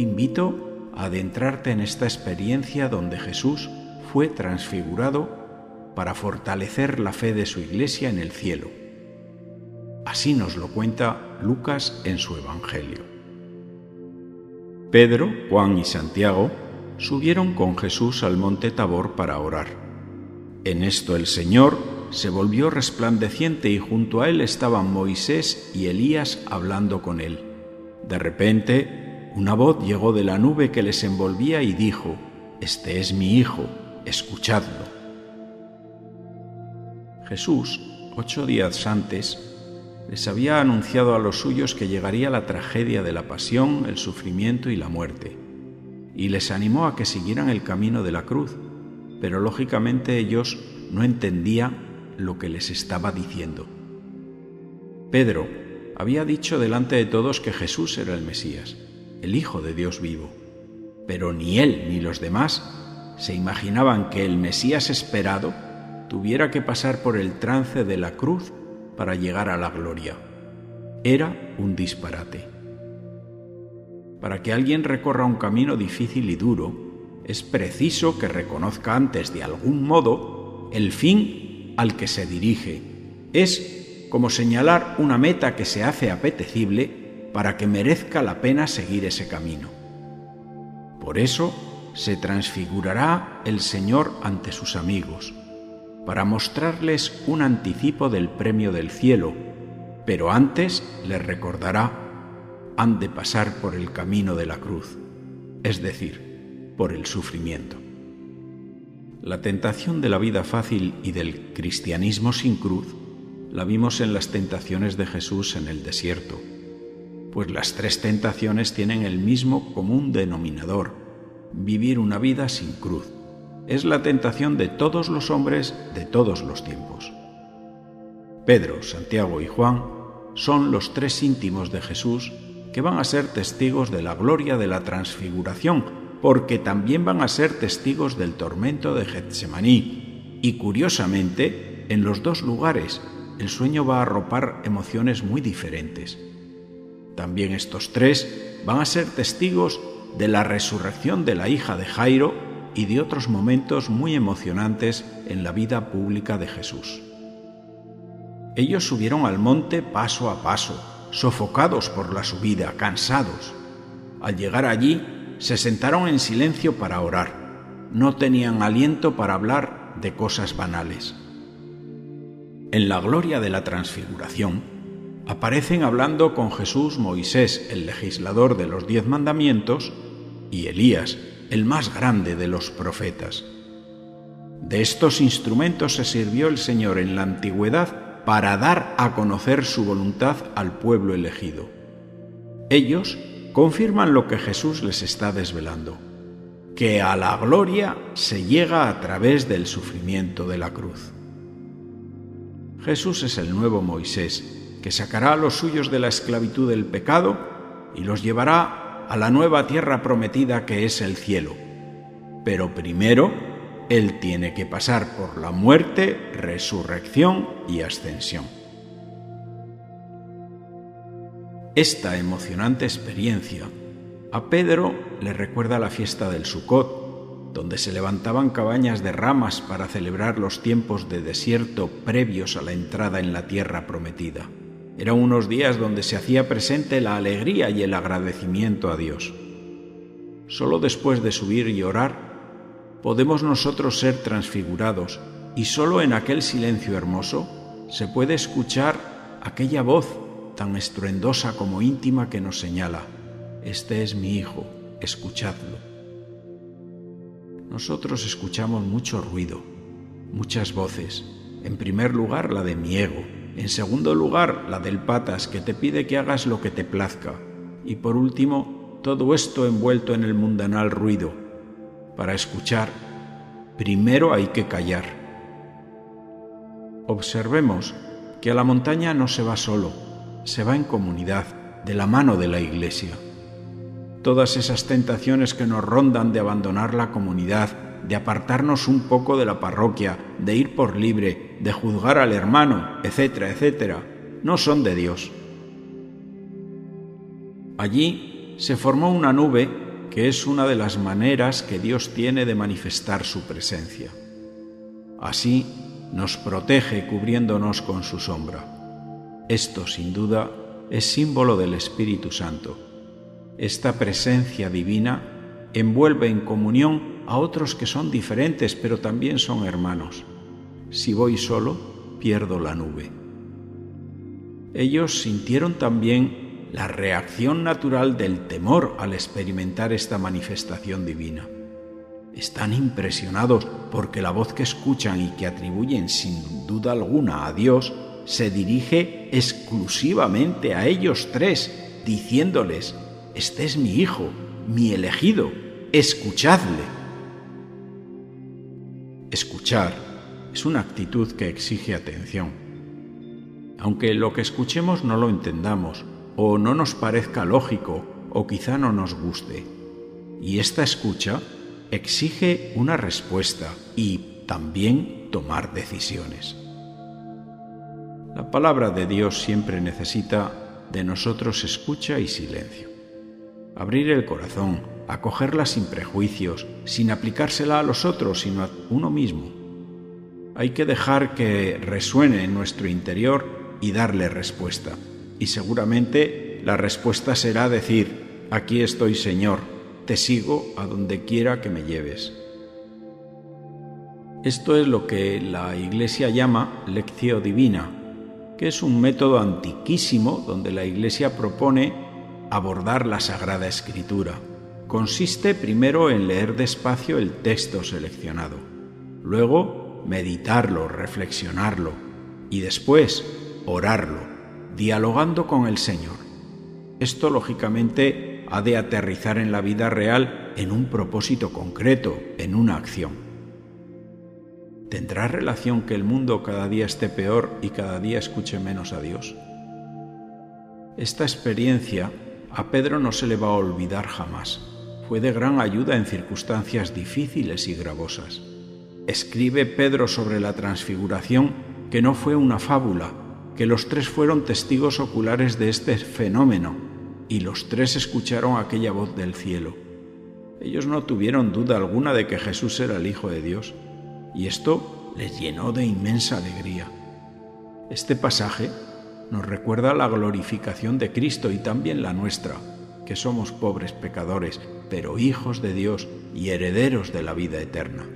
Invito a adentrarte en esta experiencia donde Jesús fue transfigurado para fortalecer la fe de su iglesia en el cielo. Así nos lo cuenta Lucas en su Evangelio. Pedro, Juan y Santiago subieron con Jesús al monte Tabor para orar. En esto el Señor se volvió resplandeciente y junto a él estaban Moisés y Elías hablando con él. De repente, una voz llegó de la nube que les envolvía y dijo, Este es mi Hijo, escuchadlo. Jesús, ocho días antes, les había anunciado a los suyos que llegaría la tragedia de la pasión, el sufrimiento y la muerte, y les animó a que siguieran el camino de la cruz, pero lógicamente ellos no entendían lo que les estaba diciendo. Pedro había dicho delante de todos que Jesús era el Mesías, el Hijo de Dios vivo, pero ni él ni los demás se imaginaban que el Mesías esperado tuviera que pasar por el trance de la cruz para llegar a la gloria. Era un disparate. Para que alguien recorra un camino difícil y duro, es preciso que reconozca antes de algún modo el fin al que se dirige. Es como señalar una meta que se hace apetecible para que merezca la pena seguir ese camino. Por eso se transfigurará el Señor ante sus amigos, para mostrarles un anticipo del premio del cielo, pero antes les recordará, han de pasar por el camino de la cruz, es decir, por el sufrimiento. La tentación de la vida fácil y del cristianismo sin cruz la vimos en las tentaciones de Jesús en el desierto, pues las tres tentaciones tienen el mismo común denominador, vivir una vida sin cruz. Es la tentación de todos los hombres de todos los tiempos. Pedro, Santiago y Juan son los tres íntimos de Jesús que van a ser testigos de la gloria de la transfiguración porque también van a ser testigos del tormento de Getsemaní. Y curiosamente, en los dos lugares, el sueño va a arropar emociones muy diferentes. También estos tres van a ser testigos de la resurrección de la hija de Jairo y de otros momentos muy emocionantes en la vida pública de Jesús. Ellos subieron al monte paso a paso, sofocados por la subida, cansados. Al llegar allí, se sentaron en silencio para orar. No tenían aliento para hablar de cosas banales. En la gloria de la transfiguración, aparecen hablando con Jesús Moisés, el legislador de los diez mandamientos, y Elías, el más grande de los profetas. De estos instrumentos se sirvió el Señor en la antigüedad para dar a conocer su voluntad al pueblo elegido. Ellos confirman lo que Jesús les está desvelando, que a la gloria se llega a través del sufrimiento de la cruz. Jesús es el nuevo Moisés, que sacará a los suyos de la esclavitud del pecado y los llevará a la nueva tierra prometida que es el cielo. Pero primero, Él tiene que pasar por la muerte, resurrección y ascensión. Esta emocionante experiencia a Pedro le recuerda la fiesta del Sucot, donde se levantaban cabañas de ramas para celebrar los tiempos de desierto previos a la entrada en la tierra prometida. Eran unos días donde se hacía presente la alegría y el agradecimiento a Dios. Solo después de subir y orar podemos nosotros ser transfigurados y solo en aquel silencio hermoso se puede escuchar aquella voz tan estruendosa como íntima que nos señala, este es mi Hijo, escuchadlo. Nosotros escuchamos mucho ruido, muchas voces, en primer lugar la de mi ego, en segundo lugar la del patas que te pide que hagas lo que te plazca, y por último todo esto envuelto en el mundanal ruido. Para escuchar, primero hay que callar. Observemos que a la montaña no se va solo, se va en comunidad, de la mano de la Iglesia. Todas esas tentaciones que nos rondan de abandonar la comunidad, de apartarnos un poco de la parroquia, de ir por libre, de juzgar al hermano, etcétera, etcétera, no son de Dios. Allí se formó una nube que es una de las maneras que Dios tiene de manifestar su presencia. Así nos protege cubriéndonos con su sombra. Esto, sin duda, es símbolo del Espíritu Santo. Esta presencia divina envuelve en comunión a otros que son diferentes, pero también son hermanos. Si voy solo, pierdo la nube. Ellos sintieron también la reacción natural del temor al experimentar esta manifestación divina. Están impresionados porque la voz que escuchan y que atribuyen sin duda alguna a Dios se dirige exclusivamente a ellos tres, diciéndoles, Este es mi Hijo, mi elegido, escuchadle. Escuchar es una actitud que exige atención. Aunque lo que escuchemos no lo entendamos, o no nos parezca lógico, o quizá no nos guste. Y esta escucha exige una respuesta y también tomar decisiones. La palabra de Dios siempre necesita de nosotros escucha y silencio. Abrir el corazón, acogerla sin prejuicios, sin aplicársela a los otros, sino a uno mismo. Hay que dejar que resuene en nuestro interior y darle respuesta. Y seguramente la respuesta será decir, aquí estoy Señor, te sigo a donde quiera que me lleves. Esto es lo que la Iglesia llama lección divina, que es un método antiquísimo donde la Iglesia propone abordar la Sagrada Escritura. Consiste primero en leer despacio el texto seleccionado, luego meditarlo, reflexionarlo y después orarlo, dialogando con el Señor. Esto lógicamente ha de aterrizar en la vida real en un propósito concreto, en una acción. ¿Tendrá relación que el mundo cada día esté peor y cada día escuche menos a Dios? Esta experiencia a Pedro no se le va a olvidar jamás. Fue de gran ayuda en circunstancias difíciles y gravosas. Escribe Pedro sobre la transfiguración que no fue una fábula, que los tres fueron testigos oculares de este fenómeno y los tres escucharon aquella voz del cielo. Ellos no tuvieron duda alguna de que Jesús era el Hijo de Dios y esto les llenó de inmensa alegría. Este pasaje nos recuerda la glorificación de Cristo y también la nuestra, que somos pobres pecadores, pero hijos de Dios y herederos de la vida eterna.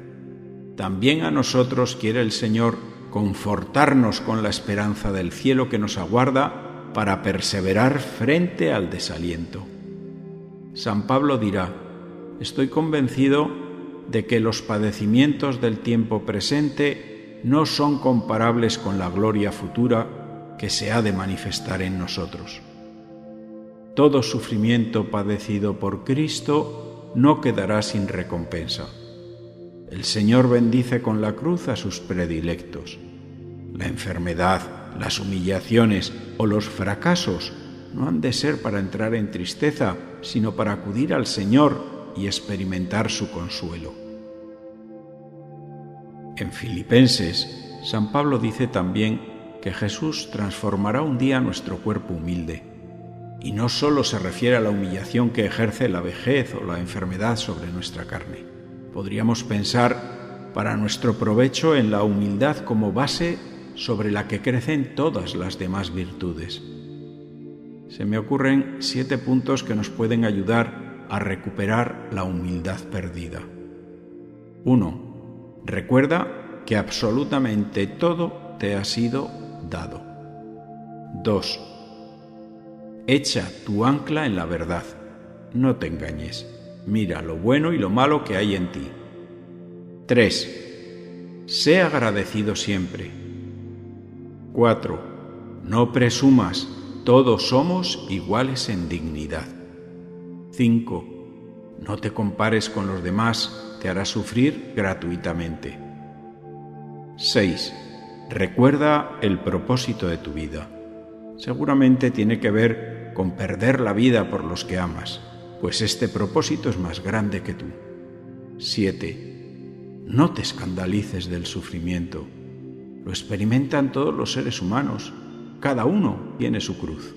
También a nosotros quiere el Señor confortarnos con la esperanza del cielo que nos aguarda para perseverar frente al desaliento. San Pablo dirá, estoy convencido de que los padecimientos del tiempo presente no son comparables con la gloria futura que se ha de manifestar en nosotros. Todo sufrimiento padecido por Cristo no quedará sin recompensa. El Señor bendice con la cruz a sus predilectos. La enfermedad, las humillaciones o los fracasos no han de ser para entrar en tristeza, sino para acudir al Señor y experimentar su consuelo. En Filipenses, San Pablo dice también que Jesús transformará un día nuestro cuerpo humilde, y no solo se refiere a la humillación que ejerce la vejez o la enfermedad sobre nuestra carne. Podríamos pensar para nuestro provecho en la humildad como base sobre la que crecen todas las demás virtudes. Se me ocurren siete puntos que nos pueden ayudar a recuperar la humildad perdida. 1. Recuerda que absolutamente todo te ha sido dado. 2. Echa tu ancla en la verdad. No te engañes. Mira lo bueno y lo malo que hay en ti. 3. Sé agradecido siempre. 4. No presumas, todos somos iguales en dignidad. 5. No te compares con los demás, te hará sufrir gratuitamente. 6. Recuerda el propósito de tu vida. Seguramente tiene que ver con perder la vida por los que amas, pues este propósito es más grande que tú. 7. No te escandalices del sufrimiento. Lo experimentan todos los seres humanos. Cada uno tiene su cruz.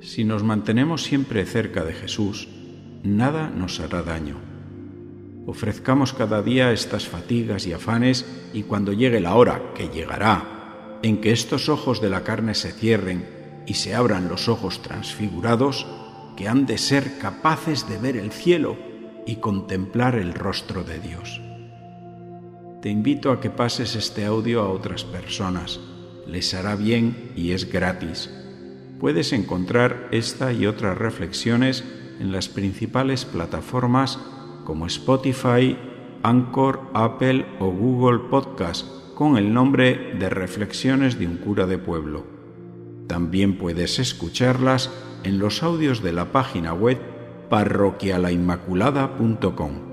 Si nos mantenemos siempre cerca de Jesús, nada nos hará daño. Ofrezcamos cada día estas fatigas y afanes y cuando llegue la hora, que llegará, en que estos ojos de la carne se cierren y se abran los ojos transfigurados, que han de ser capaces de ver el cielo y contemplar el rostro de Dios. Te invito a que pases este audio a otras personas. Les hará bien y es gratis. Puedes encontrar esta y otras reflexiones en las principales plataformas como Spotify, Anchor, Apple o Google Podcast con el nombre de Reflexiones de un cura de pueblo. También puedes escucharlas en los audios de la página web parroquialainmaculada.com.